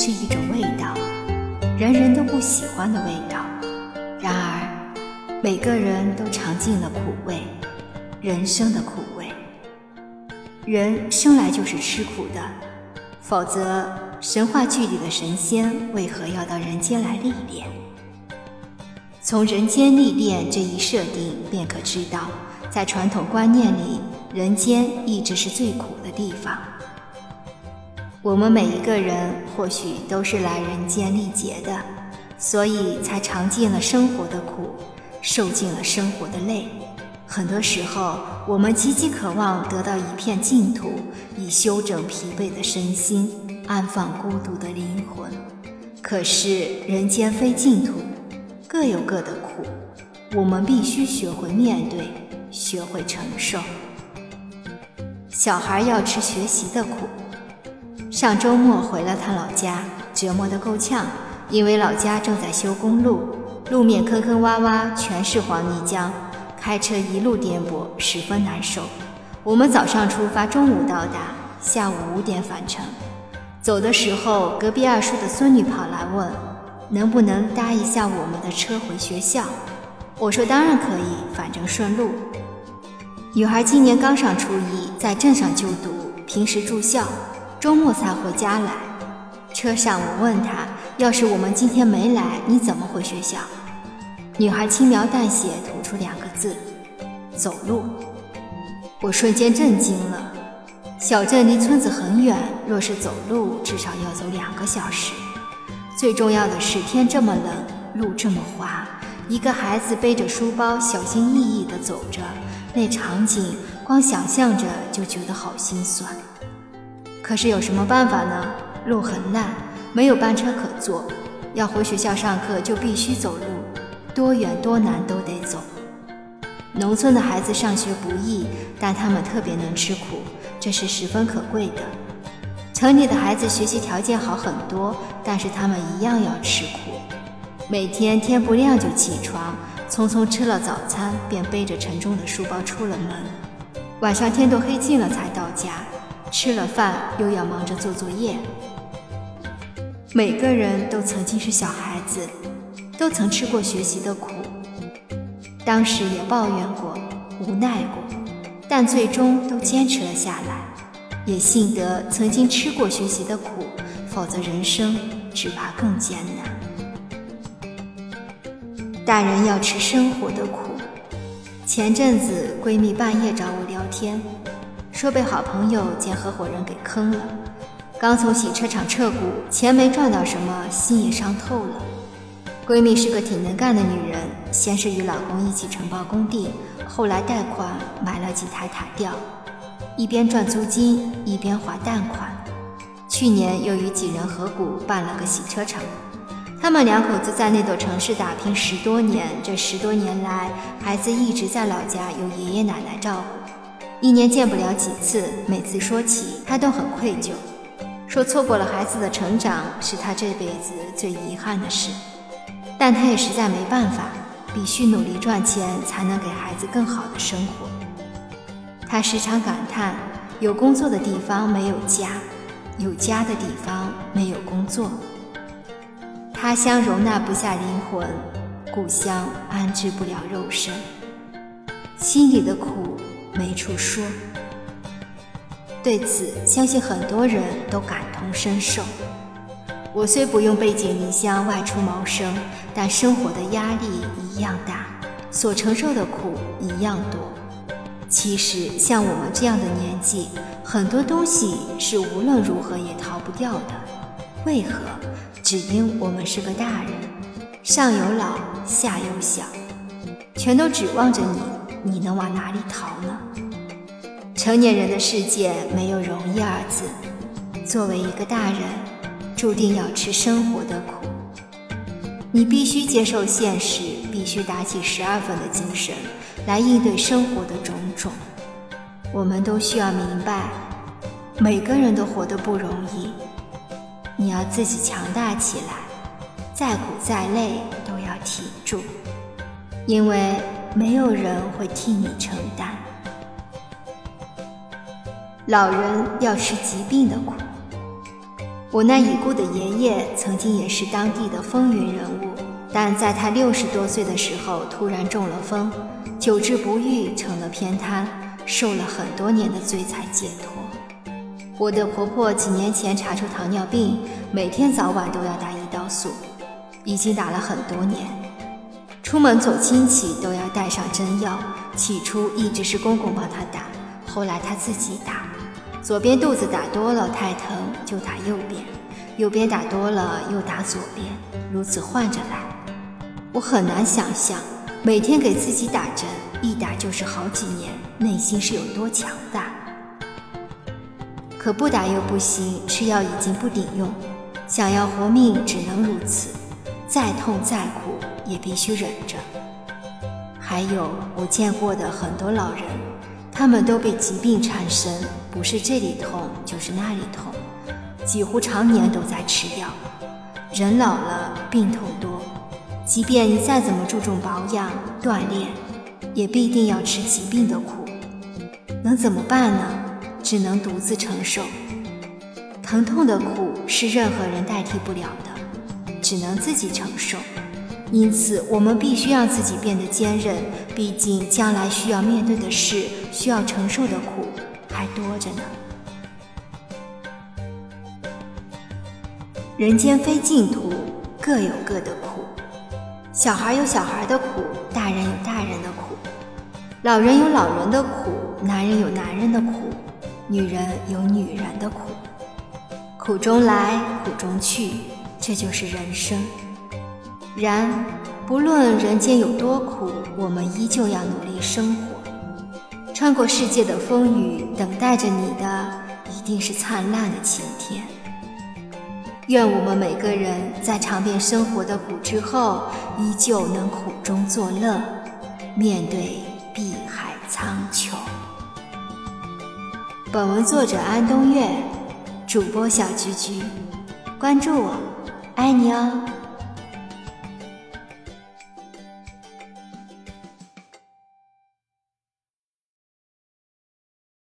是一种味道，人人都不喜欢的味道。然而，每个人都尝尽了苦味，人生的苦味。人生来就是吃苦的，否则神话剧里的神仙为何要到人间来历练？从人间历练这一设定，便可知道，在传统观念里，人间一直是最苦的地方。我们每一个人或许都是来人间历劫的，所以才尝尽了生活的苦，受尽了生活的累。很多时候，我们极其渴望得到一片净土，以休整疲惫的身心，安放孤独的灵魂。可是人间非净土，各有各的苦，我们必须学会面对，学会承受。小孩要吃学习的苦。上周末回了趟老家，折磨得够呛，因为老家正在修公路，路面坑坑洼洼，全是黄泥浆，开车一路颠簸，十分难受。我们早上出发，中午到达，下午五点返程。走的时候，隔壁二叔的孙女跑来问，能不能搭一下我们的车回学校？我说当然可以，反正顺路。女孩今年刚上初一，在镇上就读，平时住校。周末才回家来。车上我问他：“要是我们今天没来，你怎么回学校？”女孩轻描淡写吐出两个字：“走路。”我瞬间震惊了。小镇离村子很远，若是走路，至少要走两个小时。最重要的是，天这么冷，路这么滑，一个孩子背着书包，小心翼翼地走着，那场景光想象着就觉得好心酸。可是有什么办法呢？路很烂，没有班车可坐，要回学校上课就必须走路，多远多难都得走。农村的孩子上学不易，但他们特别能吃苦，这是十分可贵的。城里的孩子学习条件好很多，但是他们一样要吃苦，每天天不亮就起床，匆匆吃了早餐，便背着沉重的书包出了门，晚上天都黑尽了才到家。吃了饭又要忙着做作业。每个人都曾经是小孩子，都曾吃过学习的苦，当时也抱怨过、无奈过，但最终都坚持了下来。也幸得曾经吃过学习的苦，否则人生只怕更艰难。大人要吃生活的苦。前阵子闺蜜半夜找我聊天。说被好朋友兼合伙人给坑了，刚从洗车厂撤股，钱没赚到什么，心也伤透了。闺蜜是个挺能干的女人，先是与老公一起承包工地，后来贷款买了几台塔吊，一边赚租金，一边还贷款。去年又与几人合股办了个洗车场。他们两口子在那座城市打拼十多年，这十多年来，孩子一直在老家由爷爷奶奶照顾。一年见不了几次，每次说起他都很愧疚，说错过了孩子的成长是他这辈子最遗憾的事。但他也实在没办法，必须努力赚钱才能给孩子更好的生活。他时常感叹：有工作的地方没有家，有家的地方没有工作。他乡容纳不下灵魂，故乡安置不了肉身，心里的苦。没处说，对此相信很多人都感同身受。我虽不用背井离乡外出谋生，但生活的压力一样大，所承受的苦一样多。其实像我们这样的年纪，很多东西是无论如何也逃不掉的。为何？只因我们是个大人，上有老，下有小，全都指望着你。你能往哪里逃呢？成年人的世界没有容易二字。作为一个大人，注定要吃生活的苦。你必须接受现实，必须打起十二分的精神来应对生活的种种。我们都需要明白，每个人都活得不容易。你要自己强大起来，再苦再累都要挺住，因为。没有人会替你承担。老人要吃疾病的苦。我那已故的爷爷曾经也是当地的风云人物，但在他六十多岁的时候突然中了风，久治不愈，成了偏瘫，受了很多年的罪才解脱。我的婆婆几年前查出糖尿病，每天早晚都要打胰岛素，已经打了很多年。出门走亲戚都要带上针药，起初一直是公公帮她打，后来她自己打。左边肚子打多了太疼，就打右边；右边打多了又打左边，如此换着来。我很难想象，每天给自己打针，一打就是好几年，内心是有多强大。可不打又不行，吃药已经不顶用，想要活命只能如此，再痛再苦也必须忍着。还有我见过的很多老人。他们都被疾病缠身，不是这里痛就是那里痛，几乎常年都在吃药。人老了，病痛多，即便你再怎么注重保养、锻炼，也必定要吃疾病的苦。能怎么办呢？只能独自承受。疼痛的苦是任何人代替不了的，只能自己承受。因此，我们必须让自己变得坚韧，毕竟将来需要面对的事、需要承受的苦还多着呢。人间非净土，各有各的苦。小孩有小孩的苦，大人有大人的苦，老人有老人的苦，男人有男人的苦，女人有女人的苦。苦中来，苦中去，这就是人生。然，不论人间有多苦，我们依旧要努力生活。穿过世界的风雨，等待着你的一定是灿烂的晴天。愿我们每个人在尝遍生活的苦之后，依旧能苦中作乐，面对碧海苍穹。本文作者安东月，主播小菊菊，关注我，爱你哦。